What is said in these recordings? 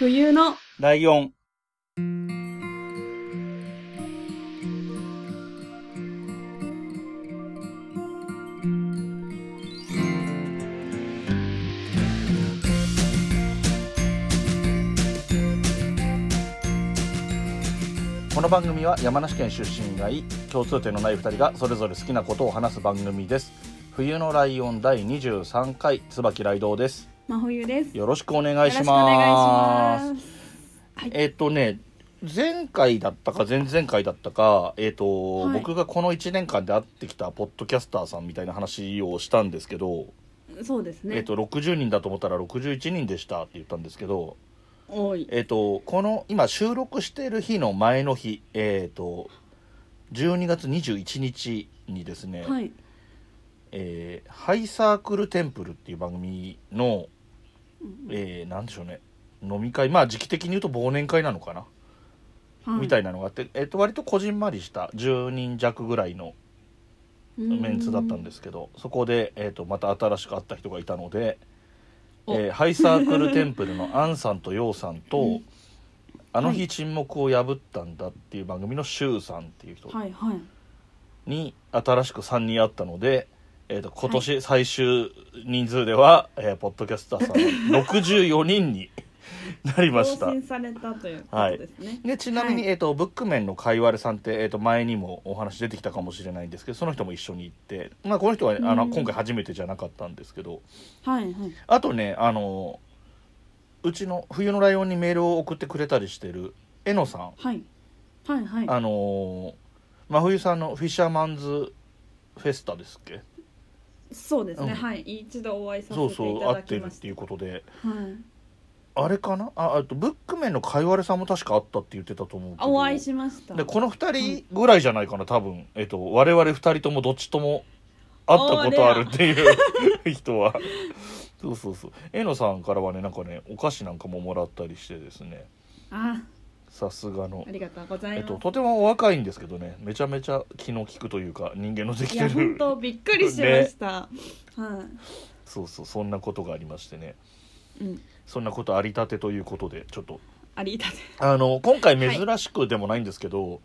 冬の。ライオン。この番組は山梨県出身がい共通点のない2人がそれぞれ好きなことを話す番組です。冬のライオン第23回椿ライドウです。真冬です。よろしくお願いしますいします。はいえっ、とね前回だったか前々回だったか、えっとはい僕がこの1年間で会ってきたポッドキャスターさんみたいな話をしたんですけど、そうですね。えっと60人だと思ったら61人でしたって言ったんですけど。えっとこの今収録している日の前の日、えっと12月21日にですね、はい。えーハイサークルテンプルっていう番組の、えーなんでしょうね。飲み会。まあ時期的に言うと忘年会なのかな、みたいいなのがあって、えっと割とこじんまりした10人弱ぐらいのメンツだったんですけどそこで、えっとまた新しく会った人がいたので、お。えーハイサークルテンプルのアンさんとヨウさんと、あのは日沈黙を破ったんだっていう番組のシュウさんっていう人はい。はい。に新しく3人会ったので、えー、と今年最終人数では、えーポッドキャスターさん64人になりました更新されたということですね。でちなみに、はいえー、とブックメンのかいわれさんって、えー、と前にもお話出てきたかもしれないんですけどその人も一緒に行って、まあ、この人はあの、うん今回初めてじゃなかったんですけどはいはい。あとねあのうちの「冬のライオン」にメールを送ってくれたりしてるえのさんはい。はいはい。あのー真冬さんのフィッシャーマンズフェスタですっけ？そうですね。うんはい。一度お会いさせそうていたそう合だきましてってるっいうことでた。はい。あれかな？ああとブックメンのかいわれさんも確かあったって言ってたと思うけどあお会いしました。でこの2人ぐらいじゃないかな多分、えっと、我々2人ともどっちとも会ったことあるっていう 人はそうそうそうえのさんからはねなんかねお菓子なんかももらったりしてですねあ、さすがの。あ、りがとうございます。えっと、とてもお若いんですけどね。めちゃめちゃ気の利くというか人間のできいやてる本当びっくりしました。はそうそうそんなことがありましてね。い。うん。そんなことありたてということでちょっと。ありがとう。あの今回珍しくでもないんですけど、はい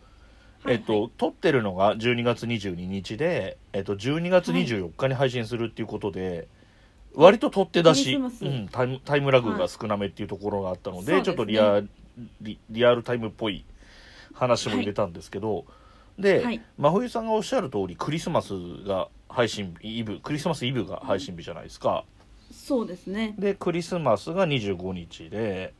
えっと、撮ってるのが12月22日で、えっと、12月24日に配信するっていうことで、割と取って出し、クリスマスうん、タイムタイムラグが少なめっていうところがあったので,、はいちょっとリアリリアルタイムっぽい話も入れたんですけど、で、はい真冬さんがおっしゃる通りクリスマスが配信日イブクリスマスイブが配信日じゃないですか。そうですね。でクリスマスが25日で。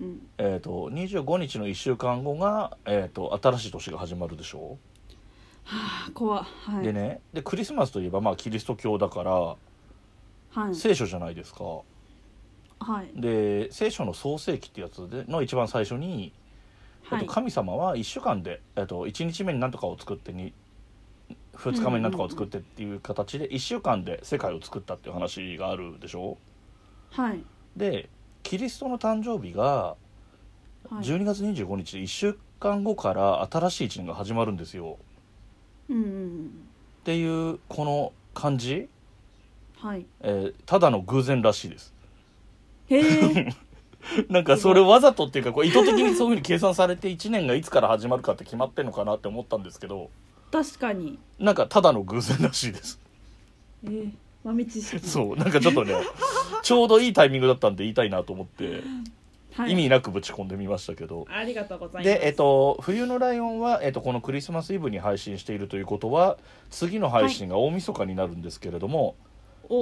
うん。えー、と25日の1週間後が、えー、と新しい年が始まるでしょ、はあ、怖い。はい。でねでクリスマスといえば、まあ、キリスト教だからはい。聖書じゃないですかはい。で聖書の創世記ってやつでの一番最初に、えはいっと、。神様は1週間で、えっと、1日目に何とかを作ってに2日目に何とかを作ってっていう形で1週間で世界を作ったっていう話があるでしょ？はい。でキリストの誕生日がはい。12月25日で1週間後から新しい1年が始まるんですよ。うん。っていうこの感じ、はい。えーただの偶然らしいですへえ。なんかそれわざとっていうかこう意図的にそういうふうに計算されて1年がいつから始まるかって決まってんのかなって思ったんですけど確かに。なんかただの偶然らしいですえー、豆知識。そうなんかちょっとね ちょうどいいタイミングだったんで言いたいなと思ってはい。意味なくぶち込んでみましたけど、ありがとうございます。で、えっと、冬のライオンは、えっと、このクリスマスイブに配信しているということは次の配信が大晦日になるんですけれども、お、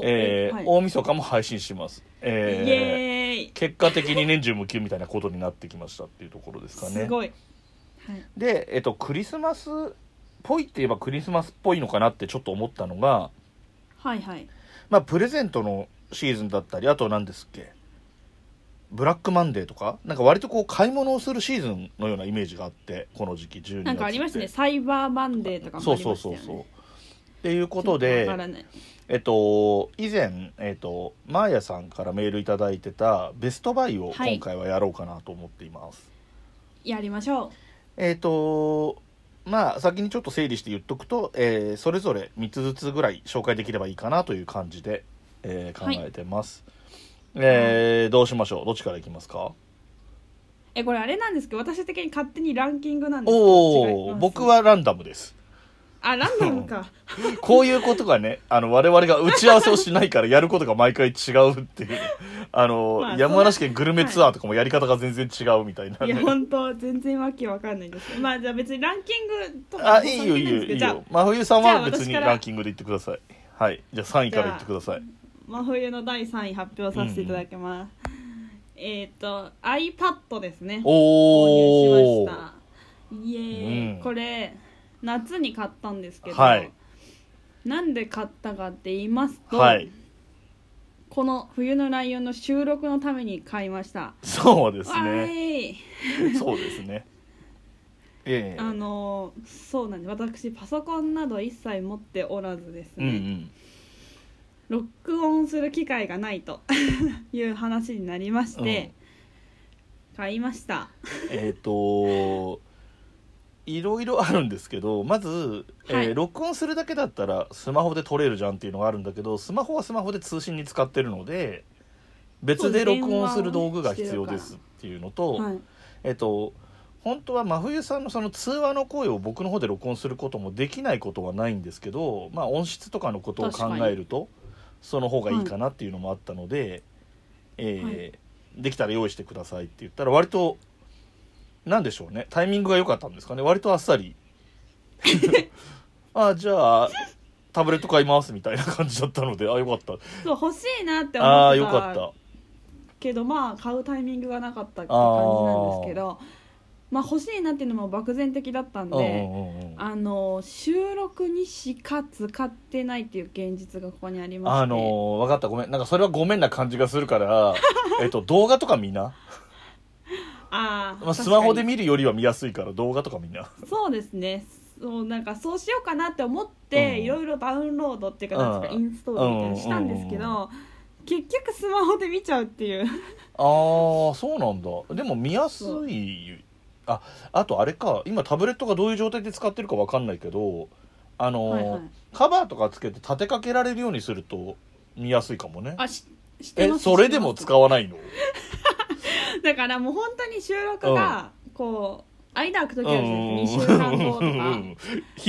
えーはい、大晦日も配信します、えーイエーイ。結果的に年中無休みたいなことになってきましたっていうところですかねすごい。はい。で、えっと、クリスマスっぽいって言えばクリスマスっぽいのかなってちょっと思ったのが、はいはい。まあ、プレゼントのシーズンだったりあと何ですっけ？ブラックマンデーとか？なんか割とこう買い物をするシーズンのようなイメージがあってこの時期12月なんかありましたね。サイバーマンデーとかもそうありましたよね。そうそうそうっていうことわで。えっと以前えっとマーヤさんからメールいただいてたベストバイをはい。今回はやろうかなと思っています、やりましょう。えっ、とまあ先にちょっと整理して言っとくと、えーそれぞれ3つずつぐらい紹介できればいいかなという感じで、えー考えてます、えーどうしましょう？どっちからいきますか？えこれあれなんですけど私的に勝手にランキングなんですおお僕はランダムですあランダムか。こういうことがねあの我々が打ち合わせをしないからやることが毎回違うっていう。あの、まあ山梨県グルメツアーとかもやり方が全然違うみたいな、ね。いや本当全然わけわかんないんですまあじゃあ別にランキングとかあいいよいいよいいよ。真冬さんは別にランキングで言ってください。はい。じゃあ3位から言ってください。真冬の第3位発表させていただきます、えっ、と iPad ですね。購入しおおました。イエーイ、うん。これ夏に買ったんですけど、はい。なんで買ったかって言いますと、はい。この「冬のライオン」の収録のために買いました。そうですわね。ーい。そうですね。ええ。あのそうなんです。私パソコンなど一切持っておらずですうんうね、ん。ロックオンする機会がないと いう話になりまして、買いました。えっ、といろいろあるんですけどまず、えーはい。録音するだけだったらスマホで撮れるじゃんっていうのがあるんだけどスマホはスマホで通信に使ってるので別で録音する道具が必要ですっていうのと、はい。えっ、と本当は真冬さんのその通話の声を僕の方で録音することもできないことはないんですけど、まあ、音質とかのことを考えるとその方がいいかなっていうのもあったので、えーはい。できたら用意してくださいって言ったら割となんでしょうね。タイミングが良かったんですかね。割とあっさり。あじゃあタブレット買いますみたいな感じだったのであよかった。そう欲しいなってあ思ってあよかった。たけどまあ買うタイミングがなかったって感じなんですけどまあ欲しいなっていうのも漠然的だったんで、あの収録にしか使ってないっていう現実がここにありまして。あのー、分かった。ごめん。なんかそれはごめんな感じがするから えっと動画とか見な、あーまあ、スマホで見るよりは見やすいから動画とか見な。に。そうですね。そうなんかそうしようかなって思って、うん。いろいろダウンロードっていうかなんか、うん。インストールみたいなのしたんですけど、う結局スマホで見ちゃうっていう。あーそうなんだ。でも見やすい。ああとあれか。今タブレットがどういう状態で使ってるか分かんないけどあのーはいはい。カバーとかつけて立てかけられるようにすると見やすいかもね。あししてえそれでも使わないの？だからもう本当に収録がこう間空く時あるじゃないですか。2週間後とか。うん。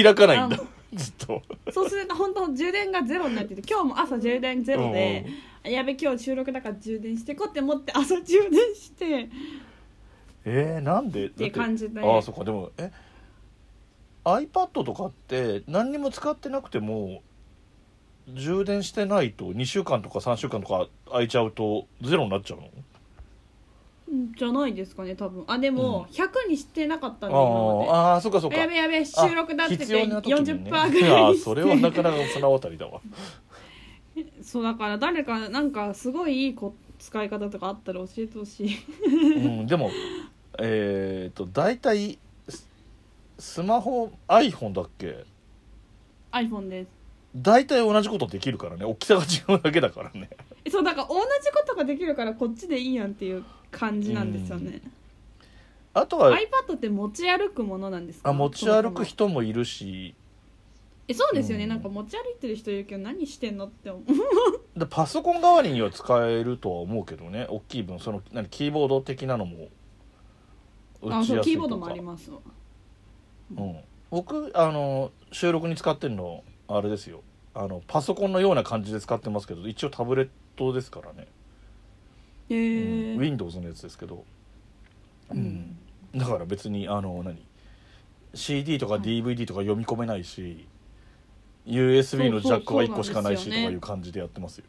開かないんだ。ずっと。そうすると本当充電がゼロになってて今日も朝充電ゼロで、やべ今日収録だから充電してこうって思って朝充電して。えー、なんで？っていう感じで。ああそっか。でもえ？iPad とかって何にも使ってなくても充電してないと2週間とか3週間とか空いちゃうとゼロになっちゃうの？うんじゃないですかね多分。あでも100にしてなかったんで、あ今まで。ーあーそっかそっか。やべやべ収録だってて必要な時に40%ねぐらいいやにしてそれはなかなかそのあたりだわ。そうだから誰かなんかすごいいいこ使い方とかあったら教えてほしい。うん、でもえっ、と大体ススマホ iPhone だっけ？iPhone です。大体同じことできるからね。大きさが違うだけだからね。えそうだから同じことができるからこっちでいいやんっていう感じなんですよね、あとは iPad って持ち歩くものなんですか？あ持ち歩く人もいるし。えそうですよね、うん。なんか持ち歩いてる人いるけど何してんのって思う。でパソコン代わりには使えるとは思うけどね。大きい分その何キーボード的なのも打あちやすいとそうキーボードもあかりますわ。うん、僕あの収録に使ってるのあれですよ。あのパソコンのような感じで使ってますけど一応タブレットですからね、へうん。え Windows のやつですけど、うん、だから別にあの何？CD とかはい。DVD とか読み込めないし、USB のジャックは1個しかないしとかいう感じでやってますよ。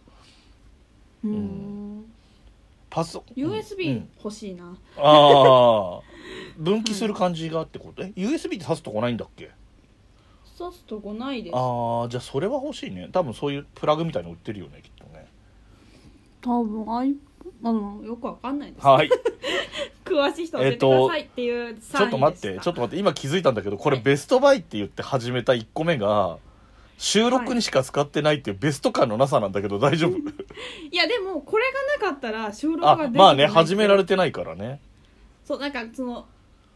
ううん。ん。パソ USB うん。欲しいな、ああ分岐する感じがってこと？え？USB って挿すとこないんだっけ？刺すとこないです。ああじゃあそれは欲しいね。多分そういうプラグみたいの売ってるよねきっとね。多分あのよくわかんないです、はい。詳しい人教えてくださいっていうちょっと待ってちょっと待って今気づいたんだけどこれはい。ベストバイって言って始めた1個目が収録にしか使ってないっていうベスト感のなさなんだけど大丈夫？い。やでもこれがなかったら収録あができてまあねない始められてないからね。そうなんかその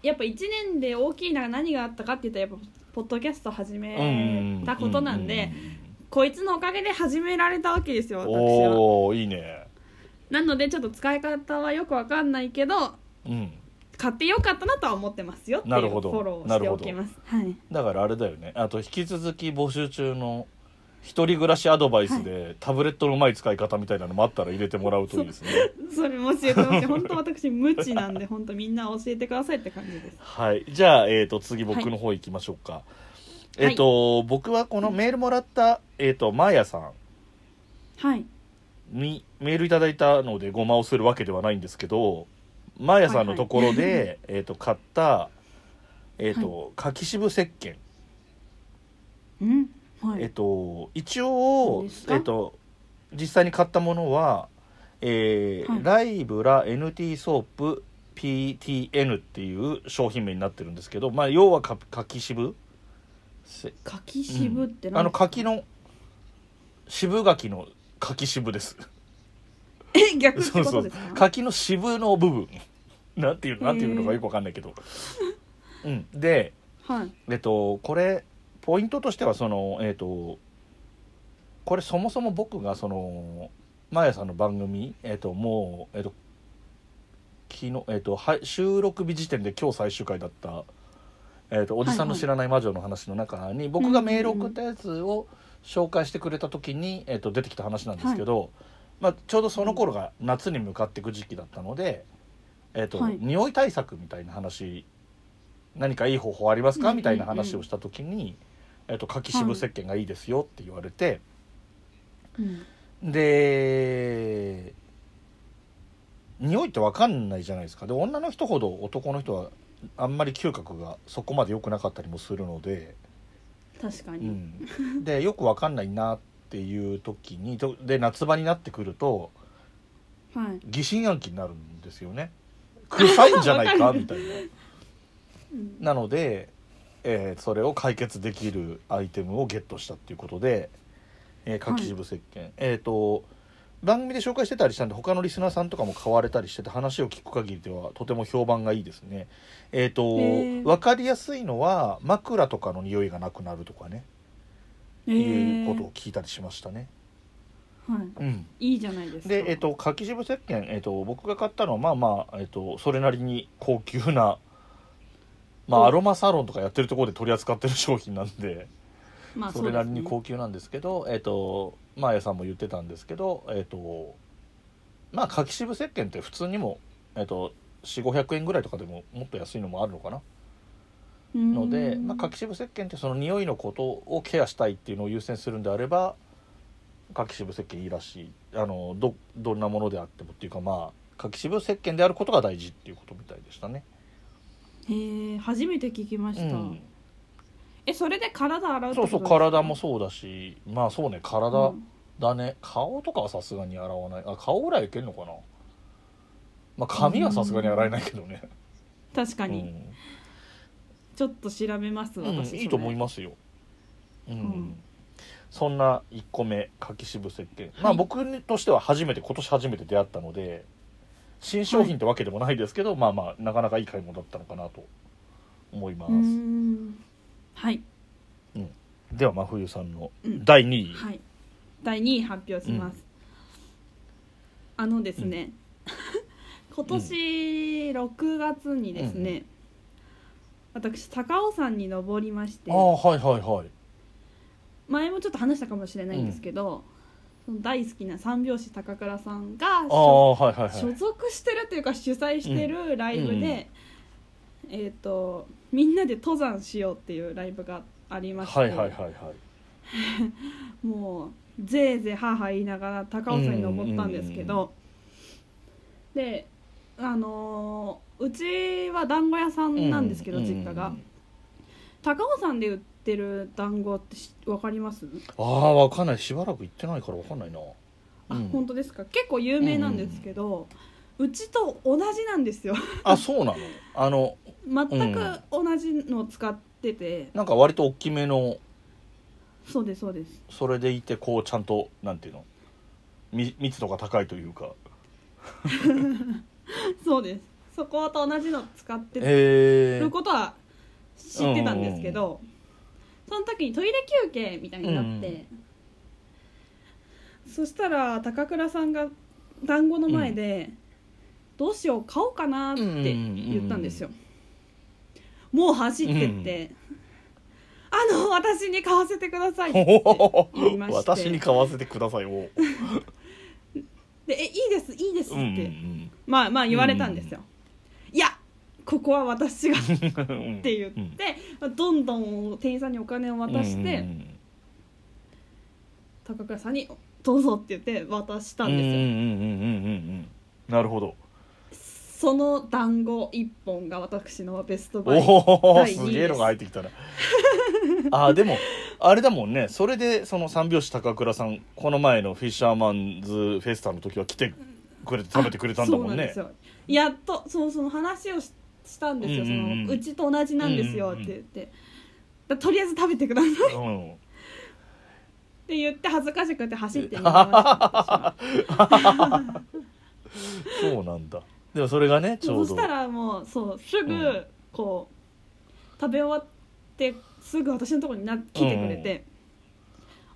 やっぱ1年で大きいのが何があったかって言ったらやっぱポッドキャスト始めたことなんでこいつのおかげで始められたわけですよ私は。おおいいねなのでちょっと使い方はよくわかんないけどうん。買ってよかったなとは思ってますよっていうフなるほど。ォローをしておきます。はい。だからあれだよね。あと引き続き募集中の一人暮らしアドバイスで、タブレットのうまい使い方みたいなのもあったら入れてもらうといいですね。それも教えてほしい。本当私無知なんで本当みんな教えてくださいって感じです。はい。じゃあ、えー、と次僕の方行きましょうか、えっ、と、僕はこのメールもらった、えっ、とマーヤさん。はいにメールいただいたのでごまをするわけではないんですけどマーヤさんのところで、えっと買った、えっと柿渋石鹸、うん？はい、えっと一応えっと実際に買ったものは、えーはい。ライブラ NT ソープ PTN っていう商品名になってるんですけど、まあ、要はか柿渋？せ柿渋ってあの何ですか柿の渋柿の柿渋です。え逆ってそうそうことですか？柿の渋の部分。なんていうなんていうのかよくわかんないけど、うん、ではい。えっとこれポイントとしてはそのえっとこれそもそも僕がそのマーヤさんの番組えっともうえっと昨日えっとは収録日時点で今日最終回だったえっとおじさんの知らない魔女の話の中に僕がメール送ったやつを紹介してくれた時にえっと出てきた話なんですけど、まあちょうどその頃が夏に向かっていく時期だったのでえっとはい。匂い対策みたいな話何かいい方法ありますか、みたいな話をした時に、えっと柿渋石鹸がいいですよって言われて、うん。で匂いって分かんないじゃないですか。で女の人ほど男の人はあんまり嗅覚がそこまで良くなかったりもするので、う確かに、ん、でよく分かんないなっていう時にとで夏場になってくるとはい。疑心暗鬼になるんですよね。臭いんじゃないか？みたいな。うん。なので、えーそれを解決できるアイテムをゲットしたっていうことで、えー、柿渋石鹸、えっ、と番組で紹介してたりしたんで他のリスナーさんとかも買われたりしてて話を聞く限りではとても評判がいいですね。えっ、とへー。分かりやすいのは枕とかの匂いがなくなるとかね、えいうことーを聞いたりしましたね。はい。うん。いいじゃないですか。で、えっと柿渋石鹸、えっと僕が買ったのはまあまあ、えっとそれなりに高級な、まあ、お。アロマサロンとかやってるところで取り扱ってる商品なんでまあそれなりにう高級なんですけど、えっとマーヤさんも言ってたんですけどえっとまあ柿渋石鹸って普通にも、えっと4500円ぐらいとかでももっと安いのもあるのかな。ので、うん。まあ、柿渋石鹸ってその匂いのことをケアしたいっていうのを優先するんであれば柿渋石鹸いいらしい。あのどどんなものであってもっていうかまあ柿渋石鹸であることが大事っていうことみたいでしたね。へえ初めて聞きました、うん、えそれで体洗うってそうそう体もそうだしまあそうね体うん。だね、顔とかはさすがに洗わない。あ顔ぐらいいけんのかな？まあ髪はさすがに洗えないけどね、確かに、うん。ちょっと調べますうん私、いいと思いすますよ、うん。ん。そんな1個目柿渋石鹸、まあ僕としては初めて今年初めて出会ったので新商品ってわけでもないですけど、まあまあなかなかいい買い物だったのかなと思います、うーんはい。では真冬さんのうん。第2位、はい。第2位発表します、あのですね、今年6月にですね、私高尾山に登りましてああはいはいはい。前もちょっと話したかもしれないんですけど、その大好きな三拍子高倉さんがはいはいはい。所属してるというか主催してるライブで、えっ、とみんなで登山しようっていうライブがありまして、はいはいはいはい。もうぜいぜいはーはー言いながら高尾山に登ったんですけど、であのーうちは団子屋さんなんですけど、う実家が。高尾山で売ってる団子ってしわかります、ああわかんない。しばらく行ってないからわかんないな。あうん。本当ですか？結構有名なんですけど、うちと同じなんですよ。あそうなの？あの全く同じのを使ってて、なんか割と大きめの。そうですそうです。それでいてこうちゃんとなんていうの？み密度が高いというか。そうです。そこと同じの使ってへえることは知ってたんですけど、その時にトイレ休憩みたいになって、そしたら高倉さんが団子の前で、どうしよう買おうかなって言ったんですよ、もう走ってって、あの私に買わせてくださいって言いまして。私に買わせてくださいよ。でえいいですいいですって、うんうんまあまあ言われたんですよ、いやここは私がっうん。て言って、どんどん店員さんにお金を渡して、うんうん。高倉さんに「どうぞ」って言って渡したんですよ、うんうんうんうんうんうん。なるほど。その団子一本が私のベストバイおおす。げえのが入ってきたな。あでもあれだもんね。それでその三拍子高倉さんこの前のフィッシャーマンズフェスタの時は来てくれて食べてくれたんだもんね。そうなんです。よ。やっとそうその話をししたんですよ、うんうんうん。そのうちと同じなんですよって言って、だとりあえず食べてください。っうん。て言って恥ずかしくて走って逃げました。そうなんだ。でもそれがねちょど。そううしたらもうそうすぐうんこう、食べ終わってすぐ私のところにな来てくれて、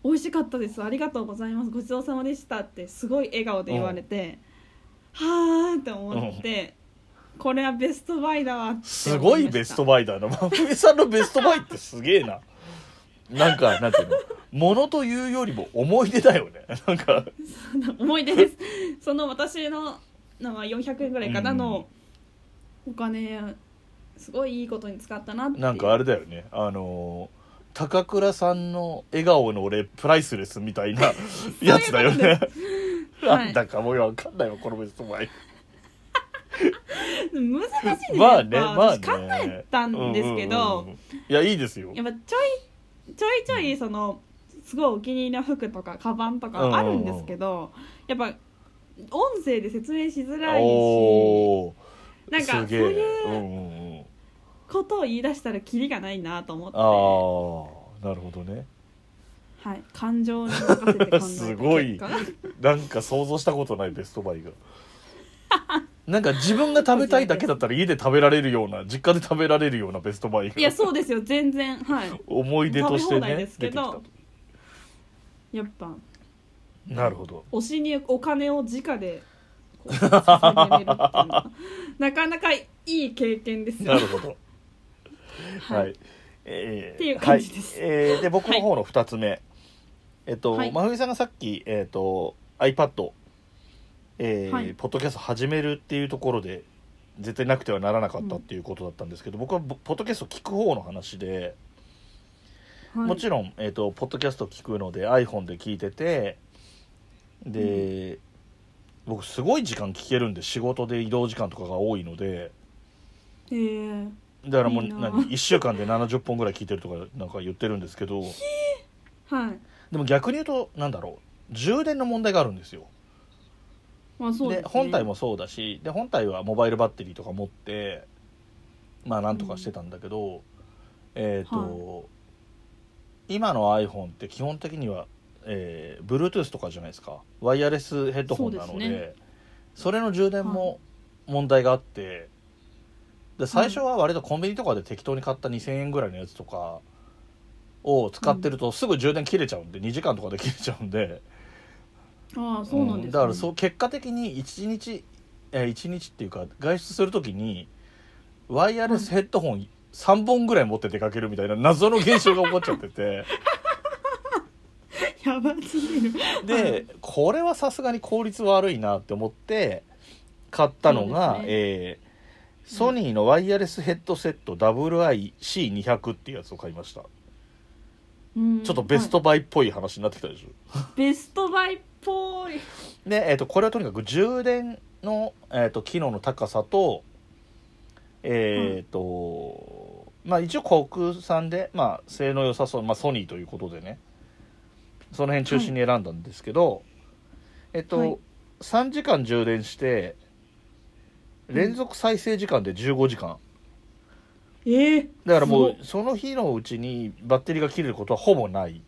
美味しかったですありがとうございますごちそうさまでしたってすごい笑顔で言われて、はーって思って、これはベストバイだわってすごいベストバイだな。真冬さんのベストバイってすげえな。なんかなんていうの？ものというよりも思い出だよね。なんか。思い出ですその私ののは400円ぐらいかなうんのお金すごいいいことに使ったなっていうなんかあれだよねあのー高倉さんの笑顔の俺プライスレスみたいな やつだよね。はいなんだかもうわかんないわこのベストバイ。難しいんですよ、まあねやっぱまあね。私考えたんですけど、うんうんうんいやいいですよ。やっぱちょいちょいちょいそのすごいお気に入りの服とかカバンとかあるんですけど、やっぱ音声で説明しづらいし。なんかそうすげえ。いう。ことを言い出したらキリがないなと思って、ああなるほどね。はい、感情に任せて考え すごい。なんか想像したことないベストバイが。なんか自分が食べたいだけだったら家で食べられるような実家で食べられるようなベストバイが。いやそうですよ。全然。はい。思い出としてねですけど出てきやっぱたなるほど。推しにお金を直でこう捧げれるっていう。のはなかなかいい経験ですよ。なるほど。ははい。い、えーっていう感じです。はい。えーで僕の方の2つ目、えっと、はい。真冬さんがさっき、えっと iPad、えーはい。ポッドキャスト始めるっていうところで絶対なくてはならなかったっていうことだったんですけど、僕はポポッドキャスト聞く方の話で、はい。もちろん、えー、とポッドキャスト聞くので iPhone で聞いててで、僕すごい時間聞けるんで仕事で移動時間とかが多いので。えー。だからもういいな何1週間で70本ぐらい聞いてるとかなんか言ってるんですけど。はい。でも逆に言うとなんだろう。充電の問題があるんですよ。まあそうで、ですね、本体もそうだしで本体はモバイルバッテリーとか持ってまあなんとかしてたんだけど、えっ、と、今の iPhone って基本的には、えー、Bluetooth とかじゃないですか。ワイヤレスヘッドホンなのでそそれの充電も問題があって、で最初は割とコンビニとかで適当に買った2000円ぐらいのやつとかを使ってるとすぐ充電切れちゃうんで2時間とかで切れちゃうんで。ああそうなんです、ね。うん。だからそう結果的に1日えー一日っていうか外出する時にワイヤレスヘッドホン3本ぐらい持って出かけるみたいな謎の現象が起こっちゃっててやばすぎる。でこれはさすがに効率悪いなって思って買ったのが、ね。えーソニーのワイヤレスヘッドセット WIC200 っていうやつを買いました、うん。ちょっとベストバイっぽい話になってきたでしょ、はいベストバイっぽい。で、えー、とこれはとにかく充電の、えー、と機能の高さとえっ、と、まあ一応国産で、まあ、性能良さそう、まあ、ソニーということでねその辺中心に選んだんですけど、えっと、はい。3時間充電して連続再生時間で15時間、ええだからもうすその日のうちにバッテリーが切れることはほぼない。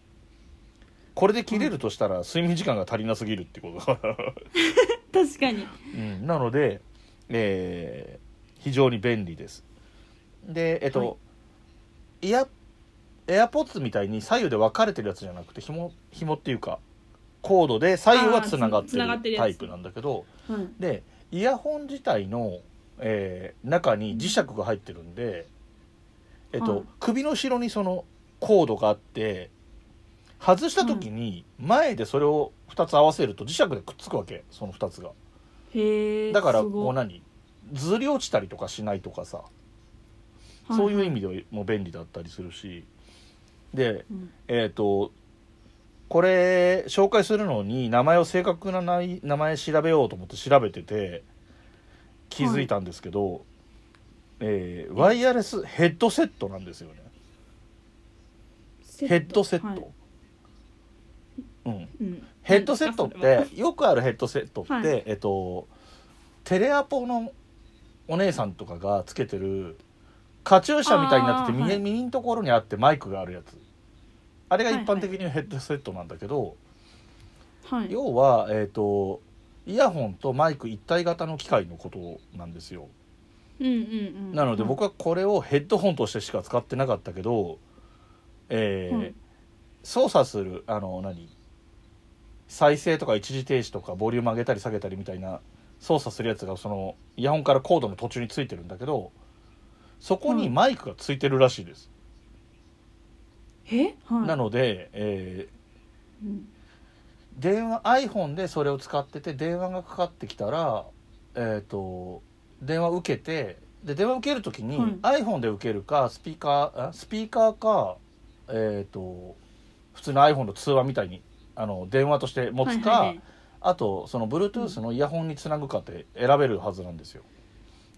これで切れるとしたら睡眠時間が足りなすぎるってことだから。確かに。うん、なので、えー非常に便利です。でえっと、はい。イヤエアポッツみたいに左右で分かれてるやつじゃなくて紐紐っていうかコードで左右はつながってるタイプなんだけどはい。でイヤホン自体の、えー中に磁石が入ってるんで、えっとはい。首の後ろにそのコードがあって外した時に前でそれを2つ合わせると磁石でくっつくわけその2つが。へえだからすごもう何？ずり落ちたりとかしないとかさ。そういう意味でも便利だったりするしでうん。えっ、とこれ紹介するのに名前を正確なない名前調べようと思って調べてて気づいたんですけど、えーワイヤレスヘッドセットなんですよね。ヘッドセット、はい。うん、うん。ヘッドセットってよくあるヘッドセットって、はい。えっとテレアポのお姉さんとかがつけてるカチューシャみたいになっててあーはい。耳耳のところにあってマイクがあるやつあれが一般的にヘッドセットなんだけど、ははい。要は、えっとイヤホンとマイク一体型の機械のことなんですよ。うんうんうん。なので僕はこれをヘッドホンとしてしか使ってなかったけど、えーはい。操作するあの何再生とか一時停止とかボリューム上げたり下げたりみたいな操作するやつがそのイヤホンからコードの途中についてるんだけどそこにマイクがついてるらしいです、え？はい。なので、えーうん電話 iPhone でそれを使ってて電話がかかってきたらえっ、と電話受けてで電話受ける時に、は iPhone で受けるかスピーカーあスピーカーかえっ、と普通の iPhone の通話みたいにあの電話として持つか、はいはいはい。あとその Bluetooth のイヤホンにつなぐかって選べるはずなんですよ。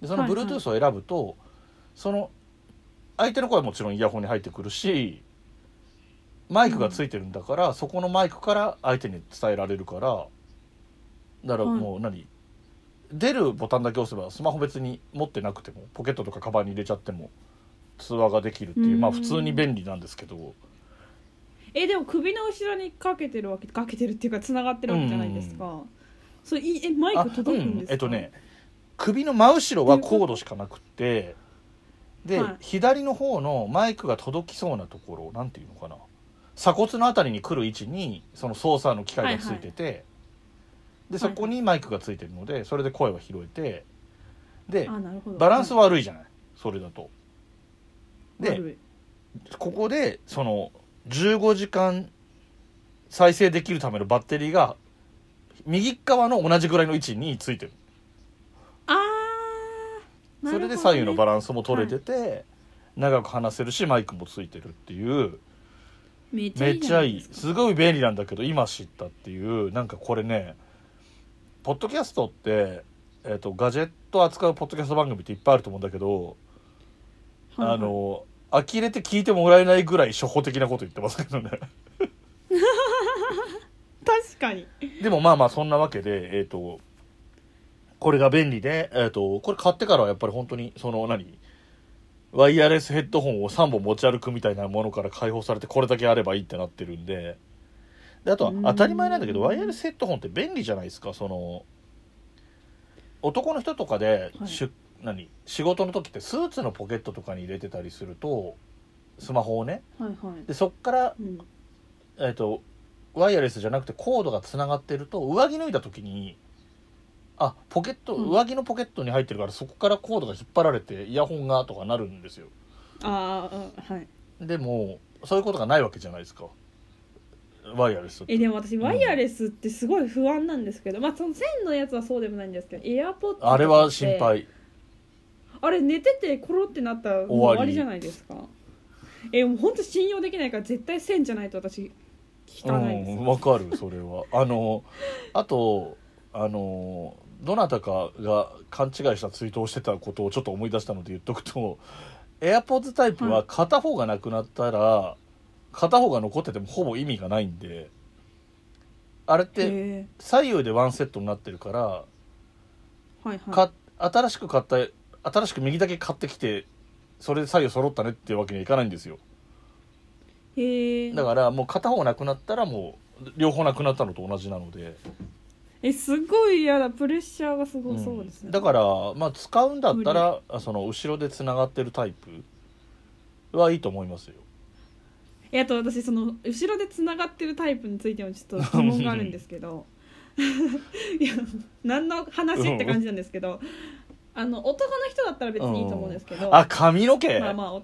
でそのはいはい。Bluetooth を選ぶと、その相手の声はもちろんイヤホンに入ってくるしマイクがついてるんだから、そこのマイクから相手に伝えられるからだからもう何、出るボタンだけ押せばスマホ別に持ってなくてもポケットとかカバンに入れちゃっても通話ができるっていうまあうん普通に便利なんですけど。えでも首の後ろにかけてるわけかけてるっていうかつながってるわけじゃないですか、それいえマイあク届くんですか、うん、えっとね首の真後ろはコードしかなくってで、はい。左の方のマイクが届きそうなところなんていうのかな？鎖骨のあたりに来る位置にその操作の機械がついてて、でそこにマイクがついてるのでそれで声は拾えてでバランス悪いじゃない？それだと。でここでその15時間再生できるためのバッテリーが右側の同じぐらいの位置についてる。あーそれで左右のバラランスも取れてて、長く話せるしマイクもついてるっていうめっちゃいいすごい便利なんだけど今知ったっていうなんかこれねポッドキャストって、えー、とガジェット扱うポッドキャスト番組っていっぱいあると思うんだけど、はいはい。あの呆れて聞いてもらえないぐらい初歩的なこと言ってますけどね。確かに。でもまあまあそんなわけでえっ、とこれが便利で、えー、とこれ買ってからはやっぱり本当にその何？ワイヤレスヘッドホンを3本持ち歩くみたいなものから解放されてこれだけあればいいってなってるんで。であとはうん。当たり前なんだけどワイヤレスヘッドホンって便利じゃないですか？その男の人とかで、はい。何？仕事の時ってスーツのポケットとかに入れてたりするとスマホをね。はいはい。でそっからうん。えっとワイヤレスじゃなくてコードがつながってると上着脱いだ時にあポケットうん。上着のポケットに入ってるからそこからコードが引っ張られてイヤホンがとかなるんですよ。あーあはい。でもそういうことがないわけじゃないですか。ワイヤレスって。えでも私ワイヤレスってすごい不安なんですけど、まあその線のやつはそうでもないんですけどエアポッドあれは心配。あれ寝ててコロってなったらもう終わり。終わりじゃないですか。えもう本当信用できないから絶対線じゃないと私聞かないです、うんわかるそれは。あのあとあのどなたかが勘違いしたツイートをしてたことをちょっと思い出したので言っとくと AirPods タイプは片方がなくなったら、片方が残っててもほぼ意味がないんであれってへ左右でワンセットになってるから、ーはいはい。か新しく買った新しく右だけ買ってきてそれで左右揃ったねっていうわけにはいかないんですよ。だからもう片方なくなったらもう両方なくなったのと同じなのでえすごい嫌だ。プレッシャーがすごそうですね、ん。だからまあ使うんだったらあその後ろでつながってるタイプはいいと思いますよ。えあと私その後ろでつながってるタイプについてもちょっと疑問があるんですけど。いや何の話って感じなんですけど、あの男の人だったら別にいいと思うんですけど、あ髪の毛、まあまあお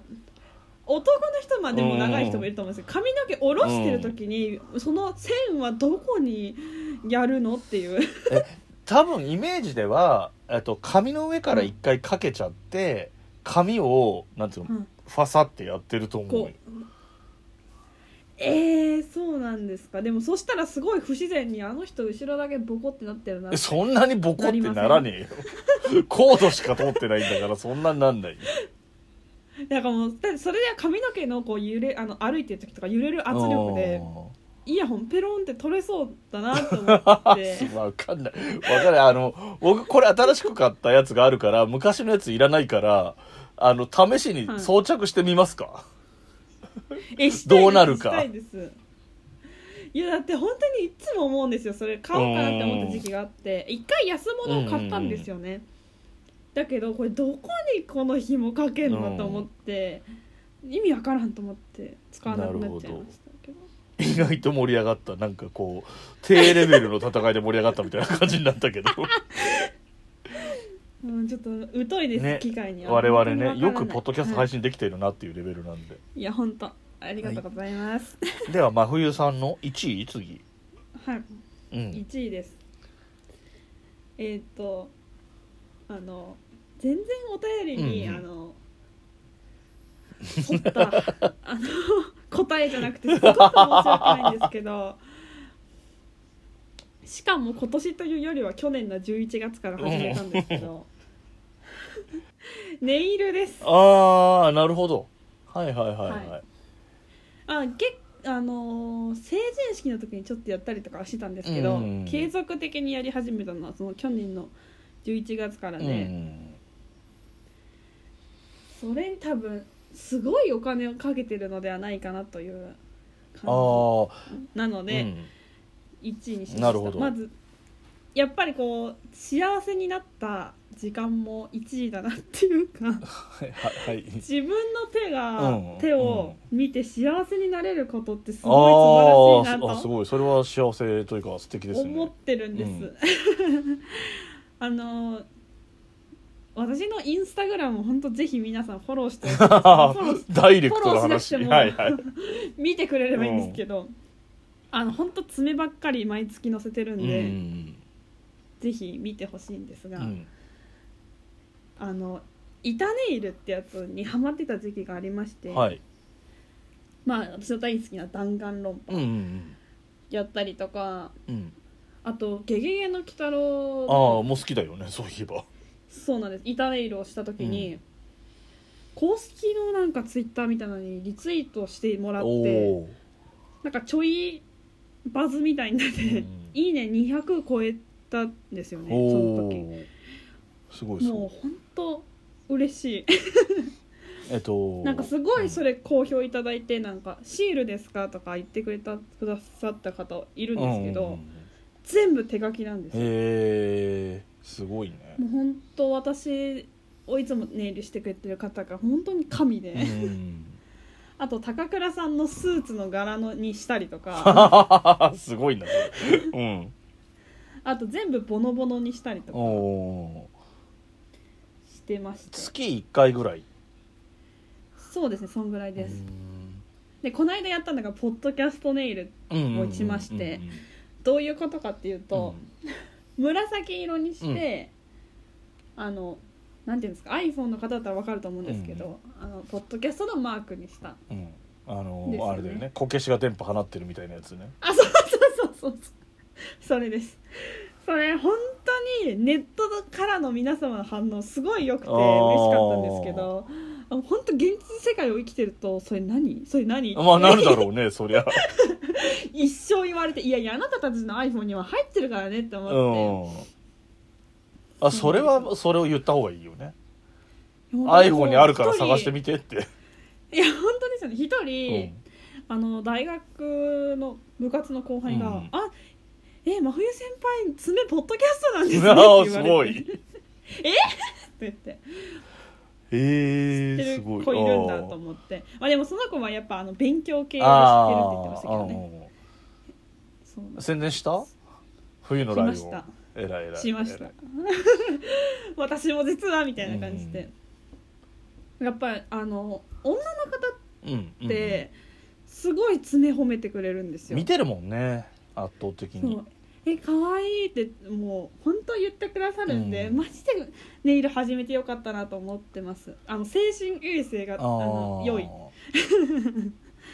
男の人までも長い人もいると思うんですけど髪の毛下ろしてる時に、その線はどこにやるのっていう。多分イメージではえっと髪の上から一回かけちゃって、髪をなんていうの、うん。ファサってやってると思う。えー、そうなんですか。でもそしたらすごい不自然にあの人後ろだけボコってなってるなって。えそんなにボコってならねえよ。コードしか通ってないんだからそんなになんないよ だからもうだってそれで髪の毛のこう揺れあの歩いてる時とか揺れる圧力でイヤホンペロンって取れそうだなと思って。う んわかんない。わかんない。あの僕これ新しく買ったやつがあるから昔のやついらないからあの試しに装着してみますか、え したいどうなるか。いやだって本当にいつも思うんですよそれ買おうかなって思った時期があって。一回安物を買ったんですよねだけどこれどこにこの紐かけんのと思って意味わからんと思って使わなくなっちゃいましたけど。意外と盛り上がった。なんかこう低レベルの戦いで盛り上がったみたいな感じになったけど。うん、ちょっと疎いです、ね。機会に。は我々ねよくポッドキャスト配は信できてるなっていうレベルなんで、い、いや本当ありがとうございます。では真冬さんの1位次。はい。うん。1位です。えっ、とあの全然お便りに、うんうん。あの沿ったあの答えじゃなくてすごく申し訳ないんですけどしかも今年というよりは去年の11月から始めたんですけどネイルです。ああなるほど。はいはいはいはい、はい。あけあのー成人式の時にちょっとやったりとかはしてたんですけど、うん。継続的にやり始めたのはその去年の11月からうで、ん。それに多分すごいお金をかけてるのではないかなというあ感あじなので、うん。1位にしました。まずやっぱりこう幸せになった時間も1位だなっていうか はい自分の手が、うん手を見て幸せになれることってすあごい素晴らしいなとすごい。それは幸せというか素敵です思っねてるんです、うん あの私のインスタグラム本当ぜひ皆さんフォローしてフォローダイレクトのフォロー話しなくてもはいはい。見てくれればいいんですけど、あの本当爪ばっかり毎月載せてるんうで、んぜひ見てほしいんですが、うん。あの板ネイルってやつにハマってた時期がありまして、はい。まあ私の大好きな弾丸論うんう破ん。やったりとか、うんあと「ゲゲゲの鬼太郎あの」あもう好きだよねそういえば。そうなんです。板ネイルをした時に、う公式のなんかツイッターみたいなのにリツイートしてもらっおておなんかちょいバズみたいになって、うん。いいね200超えたんですよねその時。おすごいすごいもう本当嬉しい。えっと。なんかすごいそれ好評いただいてなんか「シールですか?」とか言ってくれたくださった方いるんですけど、うん全部手書きなんですよ。へえすごいね。もう本当私をいつもネイルしてくれてる方が本当に神で、うん。あと高倉さんのスーツの柄のにしたりとか。すごいなうん。あと全部ボノボノにしたりとおか。おしてまして。月1回ぐらい？そうですねそんぐらいです、うん。でこの間やったのがポッドキャストネイルうんをしましてどういうことかっていうと、紫色にして、あのなんていうんですか iPhone の方だったら分かると思うんですけど、あのポッドキャストのマークにした。うん。うんあのですよね。あれだよね。こけしが電波放ってるみたいなやつね。あそうそうそうそう。それです。それ本当にネットからの皆様の反応すごい良くてあー。嬉しかったんですけどあの本当現実世界を生きてるとそれ何？それ何？まあなるだろうねそりゃ 一生言われていやいやあなたたちの iPhone には入ってるからねってう思って、ん。あそれはそれを言った方がいいよね。iPhone にあるから探してみてって。いや本当ですよね。一う人、ん。あの大学の部活の後輩が「うん。あえ真冬先輩爪ポッドキャストなんですね」ってす言われて。ごい。って言ってえ知ってる子いるんだと思って。まあでもその子はやっぱあの勉強系を知ってるって言ってましたけどね。宣伝した？冬のライオンしました。えらいえらい。しました。私も実はみたいな感じで、やっぱりあの女の方うんうんってすごい爪褒めてくれるんですよ。見てるもんね圧倒的にえ可愛いってもう本当言ってくださるんで、うん。マジでネイル始めてよかったなと思ってます。あの精神衛生があの良い。う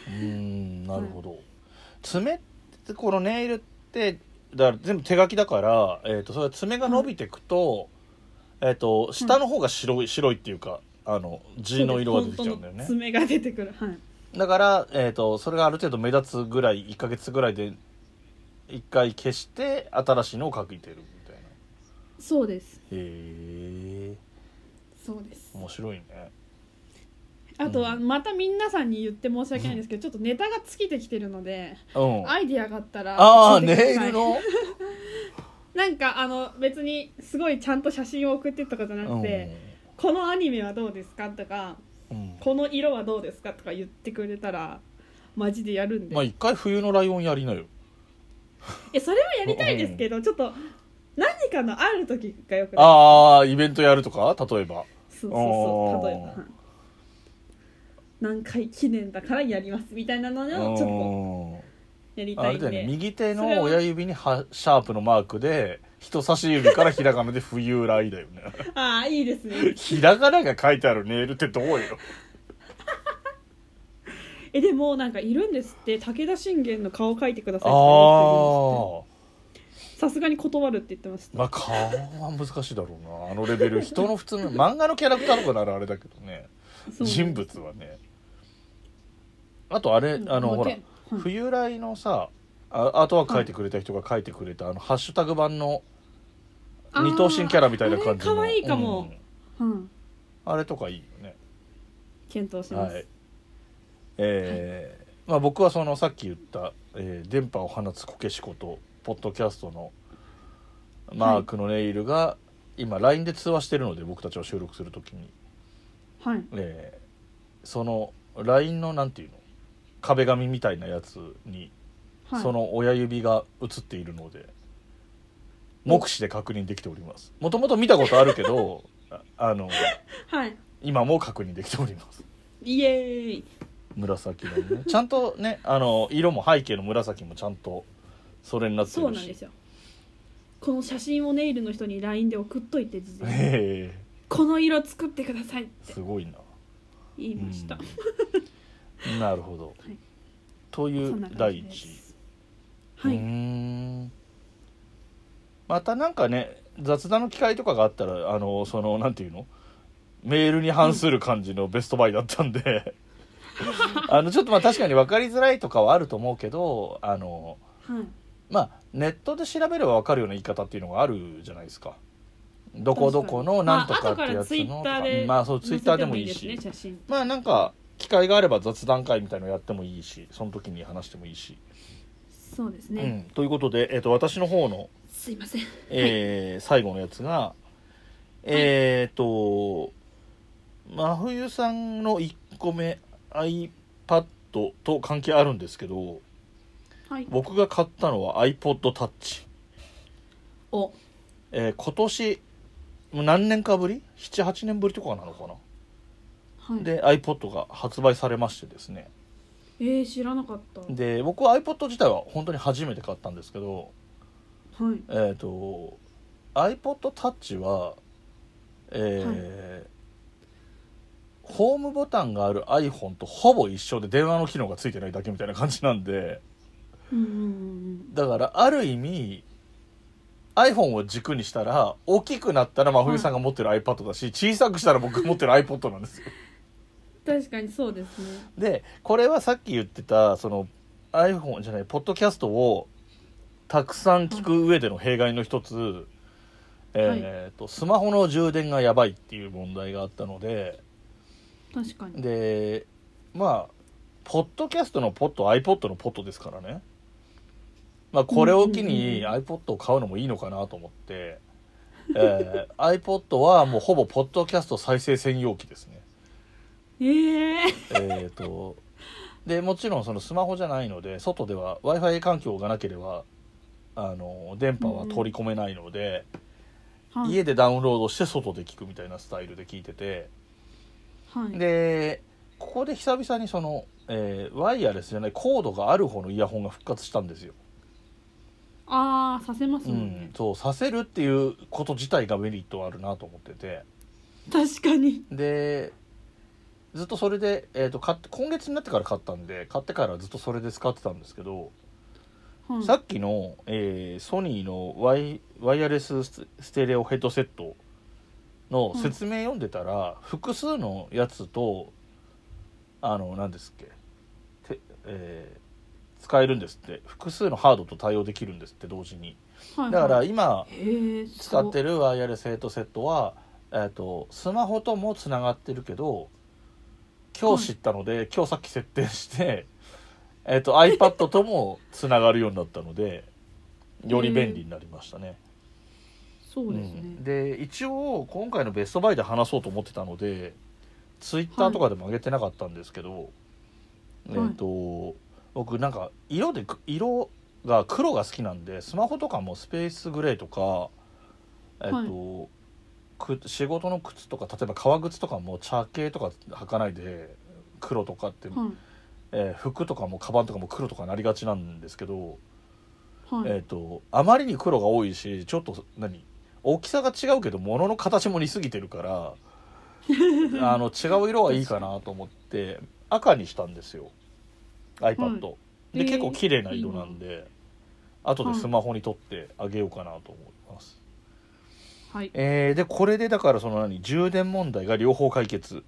ーんなるほど、爪ってこのネイルってだから全部手書きだから、えー、とそれは爪が伸びていくと,、えー、と下の方が白い白いっていうかあの地の色が出てきちゃうんだよね。爪が出てくる。はい。だから、えー、とそれがある程度目立つぐらい1ヶ月ぐらいで1回消して新しいのを書いてるみたいな。そうです。へえ。そうです。面白いね。あとはうまた皆さんに言って申し訳ないんですけど、ちょっとネタが尽きてきてるのでうん。アイディアがあったらああネイルの？なんかあの別にすごいちゃんと写真を送ってとかじゃなくて、このアニメはどうですかとかうんうん。この色はどうですかとか言ってくれたらマジでやるんで、まあ一回冬のライオンやりなよ えそれはやりたいですけど、ちょっと何かのある時がよくない。ああイベントやるとか？例えば。そうそうそう例えば、はい。何回記念だからやりますみたいなのをちょっとやりうんあれだよたいんで、ね。右手の親指にはシャープのマークで人差し指からひらがなで冬来だよね。ああいいですね。ひらがなが書いてあるネイルってどうよえでもなんかいるんですって。武田信玄の顔描いてくださいさすがに断るって言ってました、まあ顔は難しいだろうな。あのレベル。人の普通の漫画のキャラクターとかならあれだけどね。人物はね。あとあれあのほらはい冬来のさあアートワーク書いてくれた人が書いてくれた、あのハッシュタグ版の二等身キャラみたいな感じの。可愛いかも。うん。うん。あれとかいいよね。検討します、はいえーまあ、僕はそのさっき言った、えー電波を放つこけしことポッドキャストのマークのネイルが、今 LINE で通話してるので僕たちを収録するときに、はい。えーその LINE のなんていうの？壁紙みたいなやつにはい。その親指が映っているので目視で確認できております。もともと見たことあるけど ああのはい。今も確認できております。イエーイ紫のね。ちゃんとねあの色も背景の紫もちゃんとそれになってるし。そうなんですよ。この写真をネイルの人に LINE で送っといて事前この色作ってくださいっえて。すごいな。言いました、うん。なるほど、はい。といそんな感う第じで一。すはうーいん。またなんかね雑談の機会とかがあったらあのそのなんていうの？メールに反する感じのベストバイだったんで、あのちょっとまあ確かに分かりづらいとかはあると思うけどあのはい。まあネットで調べれば分かるような言い方っていうのがあるじゃないですか。どこどこのなんとかってやつのまあ後からツイッターでまあそうツイッターでもいいし。ねまあなんか機会があれば雑談会みたいのやってもいいしその時に話してもいいし、そうですね、うん、ということで、えっと私の方のすいません。えー最後のやつがえっ、と真冬さんの1個目 iPad と関係あるんですけどはい。僕が買ったのは iPodTouch、お。えー今年もう何年かぶり？78年ぶりとかなのかな、はい。で iPod が発売されましてですね。えー、知らなかった。で僕は iPod 自体は本当に初めて買ったんですけどはい。えっ、と iPodTouch はえーホームボタンがある iPhone とほぼ一緒で電話の機能がついてないだけみたいな感じなんで。だからある意味 iPhone を軸にしたら大きくなったら真冬さんが持ってる iPad だし小さくしたら僕が持ってる iPod なんですよ。確かにそうですね。でこれはさっき言ってたその iPhone じゃないポッドキャストをたくさん聞く上での弊害の一つ、えーとスマホの充電がやばいっていう問題があったので確かに。でまあポッドキャストのポット iPod のポットですからね。まあこれを機に iPod を買うのもいいのかなと思って、えー iPod はもうほぼポッドキャスト再生専用機ですね。えええっとでもちろんそのスマホじゃないので外では w i f i 環境がなければあの電波は取り込めないので、はい。家でダウンロードして外で聞くみたいなスタイルで聞いててはい。でここで久々にその、えーワイヤレスじゃないコードがある方のイヤホンが復活したんですよ。ああさせますうもん。ねん、、そうさせるっていうこと自体がメリットあるなと思ってて。確かに。でずっとそれで、えー、と買って今月になってから買ったんで買ってからずっとそれで使ってたんですけど、はい。さっきの、えーソニーのワイワイヤレススステレオヘッドセットの説明読んでたら、複数のやつとあの何ですっけて、えー使えるんですって。複数のハードと対応できるんですって同時に。はいだからはい今使ってるワイヤレスヘッドセットは、えー、とスマホともつながってるけど今日知ったので、今日さっき設定して、えー、と iPad ともつながるようになったのでより便利になりましたね。そうですね、うん。で一応今回のベストバイで話そうと思ってたのでツイッターとかでも上げてなかったんですけど、えっ、と僕なんか色でく色が黒が好きなんでスマホとかもスペースグレーとかえっ、と、く仕事の靴とか例えば革靴とかも茶系とか履かないで黒とかって、はい。えー服とかもカバンとかも黒とかなりがちなんですけど、はい、えー、とあまりに黒が多いしちょっと何？大きさが違うけど物の形も似すぎてるから あの違う色はいいかなと思って赤にしたんですよ。iPad、はいで、えー。結構綺麗な色なんで後でスマホに撮ってあげようかなと思います、はい。えーでこれでだからその何充電問題が両方解決。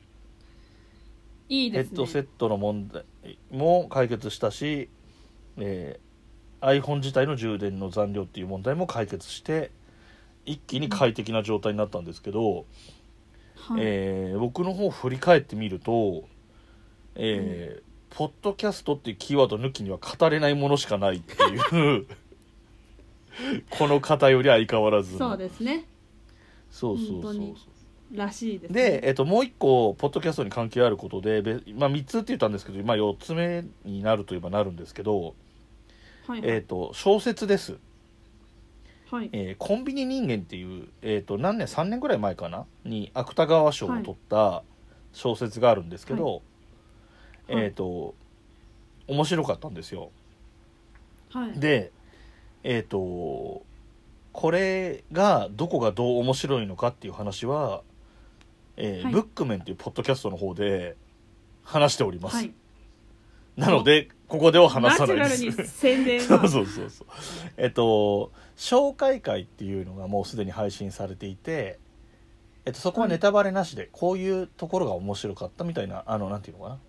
ヘいいですね。ッドセットの問題も解決したし、えー iPhone 自体の充電の残量っていう問題も解決して一気に快適な状態になったんですけど、はい。えー僕の方を振り返ってみると、えーポッドキャストっていうキーワード抜きには語れないものしかないっていう この偏り相変わらずの。そうですね。そうそうそうそう。らしいですね。で、えっと、もう一個ポッドキャストに関係あることで、べまあ、3つって言ったんですけど、まあ、4つ目になるといえばなるんですけど、はい。えっと、小説です、はい。えーコンビニ人間」っていう、えっと、何年3年ぐらい前かな？に芥川賞を取った小説があるんですけど、はい。えっと面白かったんですよ。はい。でえっ、とこれがどこがどう面白いのかっていう話は、えーはい。ブックメンっていうポッドキャストの方で話しております、はい。なのでここでは話ナさチュラルにないです宣伝 そうがそうそうそう。えっと紹介会っていうのがもうすでに配信されていて、えっと、そこはネタバレなしでこういうところが面白かったみたいなあのなんていうのかな。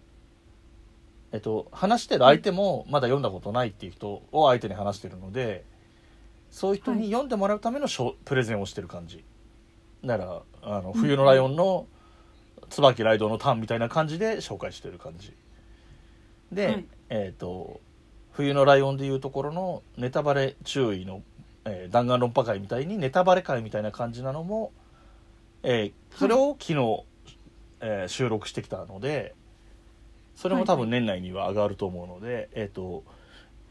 えっと話してる相手もまだ読んだことないっていう人を相手に話してるのでそういう人に読んでもらうためのショプレゼンをしてる感じ。だからあの冬のライオンの椿ライドウのターンみたいな感じで紹介してる感じで、はい。えっ、と冬のライオンでいうところのネタバレ注意の、えー弾丸論破会みたいにネタバレ会みたいな感じなのも、えーそれを昨日、えー収録してきたのでそれも多分年内には上がると思うので、えっ、と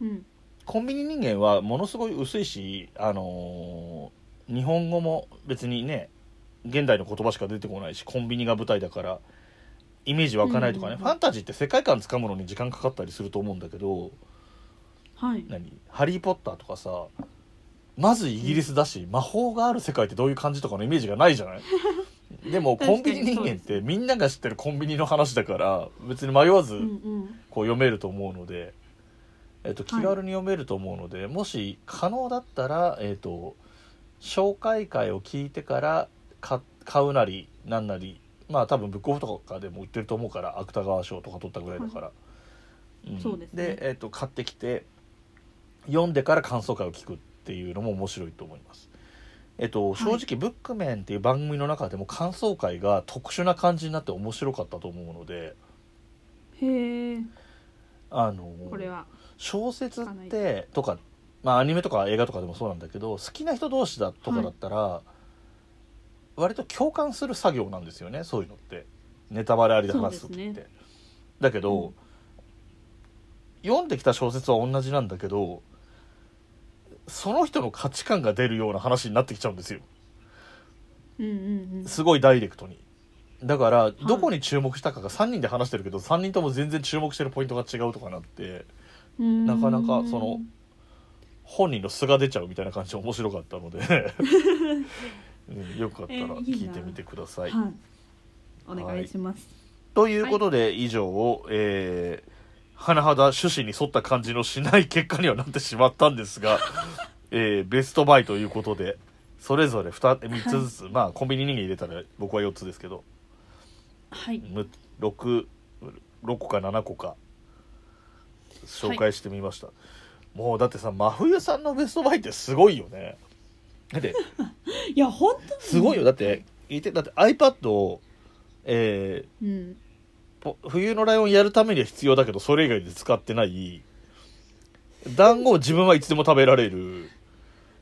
うん。コンビニ人間はものすごい薄いし、あのー日本語も別にね現代の言葉しか出てこないしコンビニが舞台だからイメージ湧かないとかね、うんファンタジーって世界観つかむのに時間かかったりすると思うんだけどはい。何「ハリー・ポッター」とかさまずイギリスだし、魔法がある世界ってどういう感じとかのイメージがないじゃない？でもコンビニ人間ってみんなが知ってるコンビニの話だから別に迷わずこう読めると思うので、えっと、気はい。軽に読めると思うので、もし可能だったら、えっと、紹介会を聞いてから買買うなりなんなりまあ多分ブックオフとかでも売ってると思うから芥川賞とか取ったぐらいだから、ん。そうですね。えっと、買ってきて読んでから感想会を聞くっていうのも面白いと思います。えっと、はい正直、ブックメンっていう番組の中でも感想会が特殊な感じになって面白かったと思うので。へえあのこれは。小説ってとか、まあ、アニメとか映画とかでもそうなんだけど好きな人同士だとかだったら、割と共感する作業なんですよねそういうのって。ネタバレありで話す時って。そうですだけど、うん。読んできた小説は同じなんだけどその人の価値観が出るような話になってきちゃうんですよ。うんうんすごいダイレクトに。だからどこに注目したかが3人で話してるけど3人とも全然注目してるポイントが違うとかなってうん。なかなかその本人の素が出ちゃうみたいな感じで面白かったので、う んよかったら聞いてみてください。はい。お願いします、ということで以上を、えー、甚だ趣旨に沿った感じのしない結果にはなってしまったんですが、えーベストバイということでそれぞれ 2, 3つずつ、まあコンビニ人間入れたら僕は4つですけどはい、6, 6個か7個か紹介してみました、もうだってさ真冬さんのベストバイってすごいよねだって。いや本当にすごいよ。だって言ってだって iPad をえーうん。ぽ冬のライオンやるためには必要だけどそれ以外で使ってない。団子を自分はいつでも食べられる。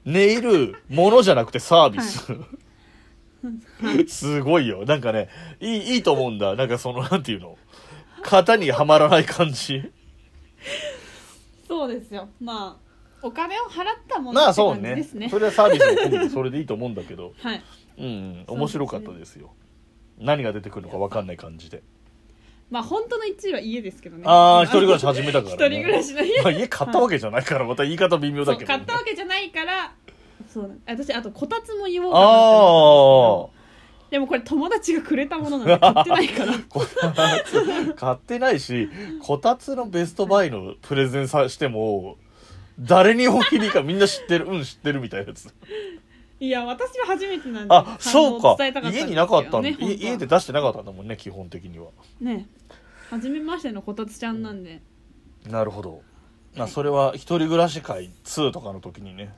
ネイルものじゃなくてサービス、すごいよ。なんかねいいいいと思うんだ。なんかそのなんていうの。型にはまらない感じ。そうですよ。まあお金を払ったものまあそうね。ですね。それはサービスも込みでそれでいいと思うんだけど。はい。うん、うん、面白かったですよ。何が出てくるのか分かんない感じで。まあ本当の1位は家ですけどね。ああ一人暮らし始めたから、ね、一人暮らしの家。まあ家買ったわけじゃないからまた言い方微妙だけど、ね、買ったわけじゃないからそう私あとこたつも言おうかなってでもこれ友達がくれたものなんで買ってないから。買ってないしこたつのベストバイのプレゼンさしても誰にも響かみんな知ってるうん知ってるみたいなやつ。いや私は初めてなんであそうか。家になかったんだ、ね家家で出してなかったんだもんね基本的には。ね。初めましてのこたつちゃんなんで、なるほど、まあ、はいそれは一人暮らし会2とかの時にね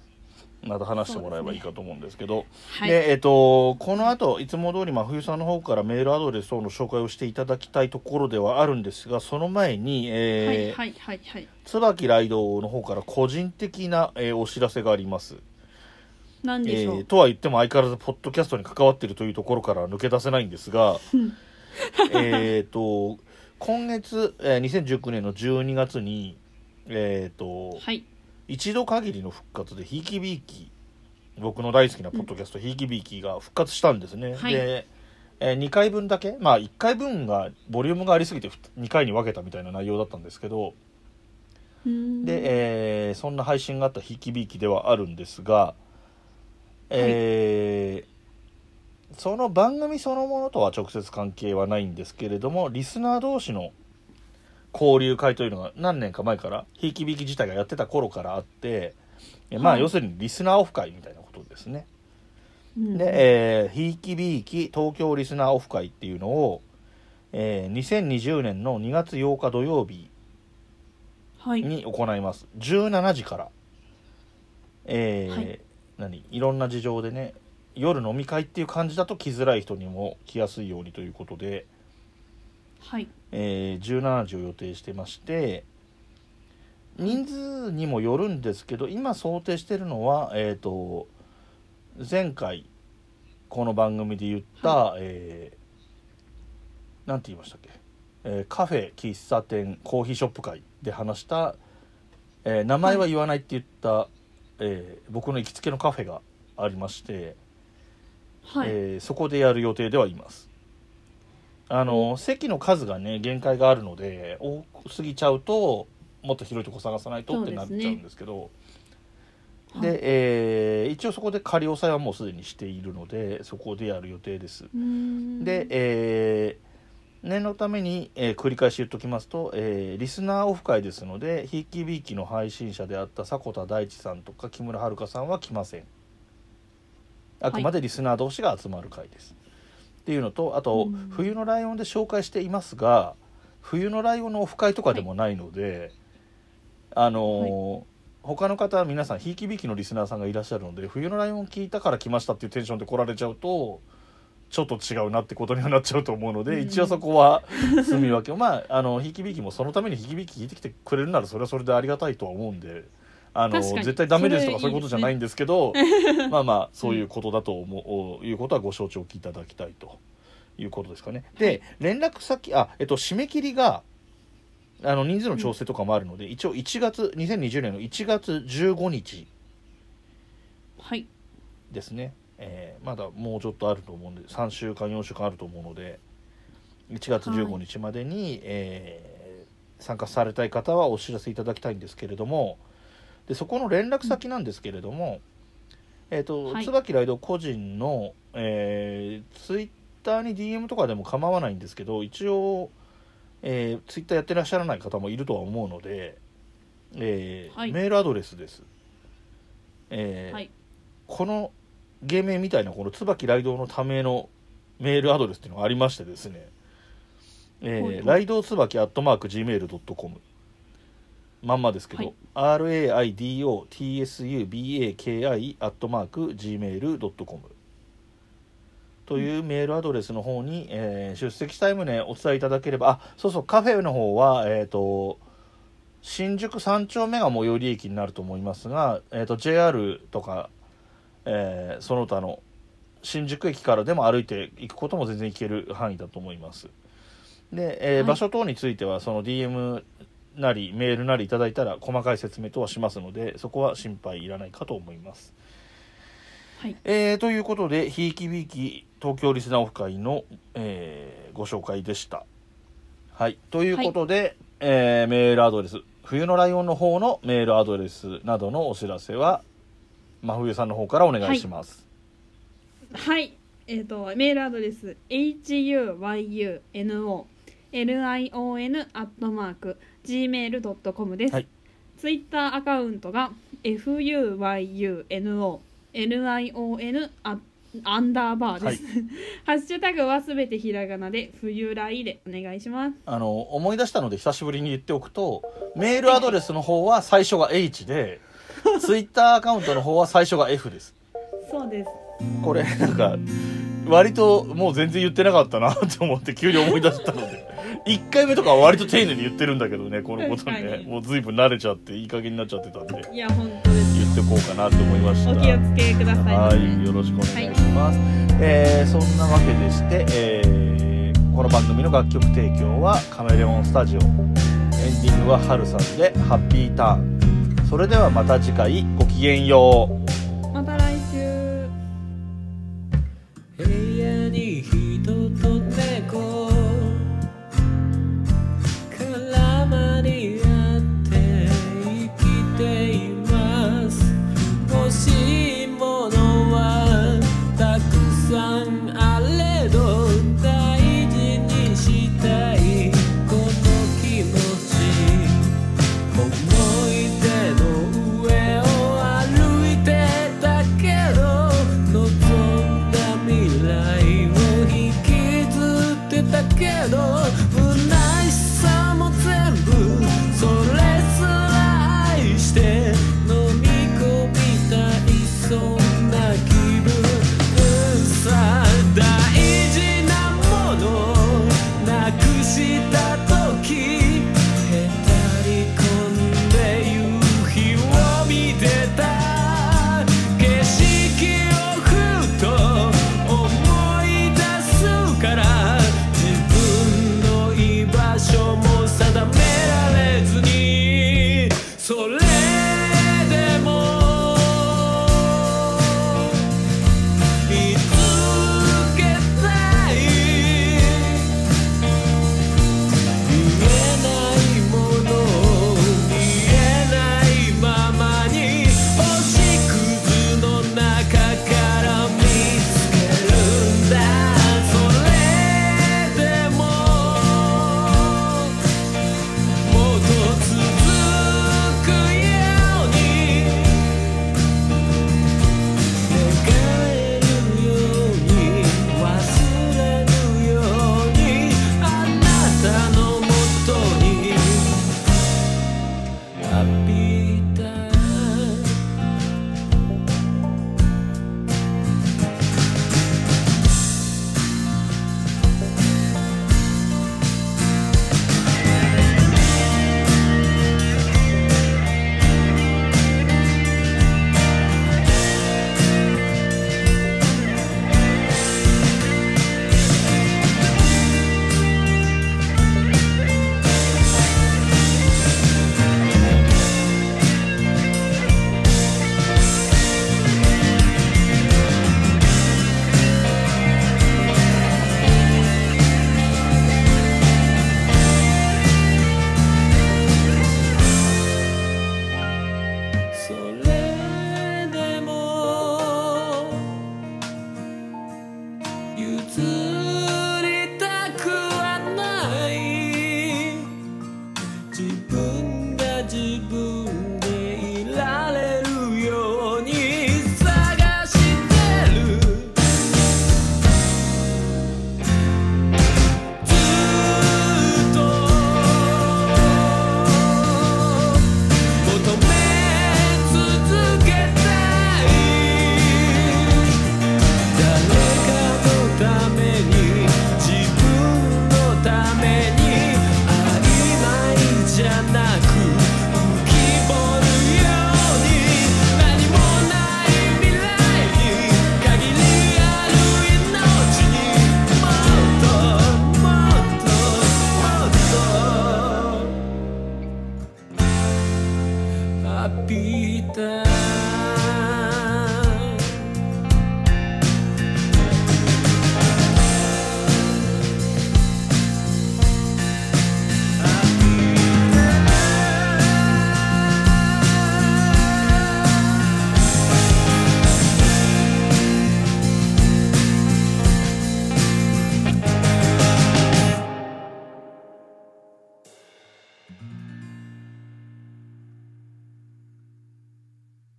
また話してもらえばいいかと思うんですけど。はい。でえっ、とこの後いつも通り真冬さんの方からメールアドレス等の紹介をしていただきたいところではあるんですがその前に、えーはいはいはいはい。椿ライドの方から個人的な、えーお知らせがあります、えなんでしょう、ーとは言っても相変わらずポッドキャストに関わっているというところからは抜け出せないんですが えっと今月、えー2019年の12月にえっ、とはい一度限りの復活でひいきびいき僕の大好きなポッドキャスト、ひいきびいきが復活したんですね、はい。で、え2回分だけまあ1回分がボリュームがありすぎて2回に分けたみたいな内容だったんですけどで、えーそんな配信があったひいきびいきではあるんですが、えーその番組そのものとは直接関係はないんですけれどもリスナー同士の交流会というのが何年か前からひいきびいき自体がやってた頃からあって、えまあはい。要するにリスナーオフ会みたいなことですね。うん。で、えーひいきびいき東京リスナーオフ会っていうのを、えー2020年の2月8日土曜日はい。に行います。17時から。えーはい。何？いろんな事情でね夜飲み会っていう感じだと来づらい人にも来やすいようにということで、はいえー17時を予定してまして人数にもよるんですけど今想定してるのはえっ、と前回この番組で言った、えーなんて言いましたっけ、えーカフェ喫茶店コーヒーショップ会で話した、えー名前は言わないって言った、えー僕の行きつけのカフェがありまして、はい、えーそこでやる予定ではいますあの席の数がね限界があるので多すぎちゃうともっと広いとこ探さないとってなっちゃうんですけど。ではい。えー一応そこで仮押さえはもうすでにしているのでそこでやる予定です。で、えー念のために、えー繰り返し言っときますと、えーリスナーオフ会ですのでひいきびいきの配信者であった迫田大地さんとか木村遥さんは来ません。あくまでリスナー同士が集まる会です、っていうのとあと、うん。冬のライオンで紹介していますが冬のライオンのオフ会とかでもないので、あのー他の方は皆さんひいきびいきのリスナーさんがいらっしゃるので冬のライオン聞いたから来ましたっていうテンションで来られちゃうとちょっと違うなってことにはなっちゃうと思うので、うん。一応そこは住み分けを。まああのひいきびいきもそのためにひいきびいき聞いてきてくれるならそれはそれでありがたいとは思うんであの絶対ダメですとかそういうことじゃないんですけど まあまあそういうことだと思う、いうことはご承知おきいただきたいということですかね。で連絡先あえっと締め切りがあの人数の調整とかもあるので、一応1月2020年の1月15日はい。ですね、えーまだもうちょっとあると思うんで3週間4週間あると思うので1月15日までに、えー参加されたい方はお知らせいただきたいんですけれどもでそこの連絡先なんですけれども、えーとはい。椿ライド個人の、えー、ツイッターに DM とかでも構わないんですけど一応、えー、ツイッターやってらっしゃらない方もいるとは思うので、えーはい。メールアドレスです。えーはい。この芸名みたいなこの椿ライドウのためのメールアドレスっていうのがありましてですね、えー、ライドウツバキアットマーク Gmail.com まんまですけど、RAIDOTSUBAKI アットマーク Gmail.com というメールアドレスの方に、えー出席したい旨お伝えいただければあそうそうカフェの方はえっ、と新宿三丁目が最寄り駅になると思いますが、えー、と JR とか、えーその他の新宿駅からでも歩いていくことも全然行ける範囲だと思います。で、えーはい。場所等についてはその DM なりメールなりいただいたら細かい説明等はしますのでそこは心配いらないかと思います。はい。えーということでひいきびいき東京リスナーオフ会の、えーご紹介でした。はい。ということで、えーメールアドレス冬のライオンの方のメールアドレスなどのお知らせは真冬さんの方からお願いします。はい。えっ、とメールアドレス huyuno lion アットマーク gmail.com です、はい。ツイッターアカウントが fuyuno lion アアンダーバーです、ハッシュタグはすべてひらがなで冬来でお願いします。あの思い出したので久しぶりに言っておくとメールアドレスの方は最初が H で ツイッターアカウントの方は最初が F です。そうです。これなんか割ともう全然言ってなかったなと思って急に思い出したので1回目とかは割と丁寧に言ってるんだけどねこのことね。もう随分慣れちゃっていい加減になっちゃってたんで。いや本当です。言ってこうかなと思いました。お気をつけくださいませはいよろしくお願いします、えーそんなわけでして、えーこの番組の楽曲提供はカメレオンスタジオ。エンディングはハルさんで「ハッピーターン」それではまた次回ごきげんよう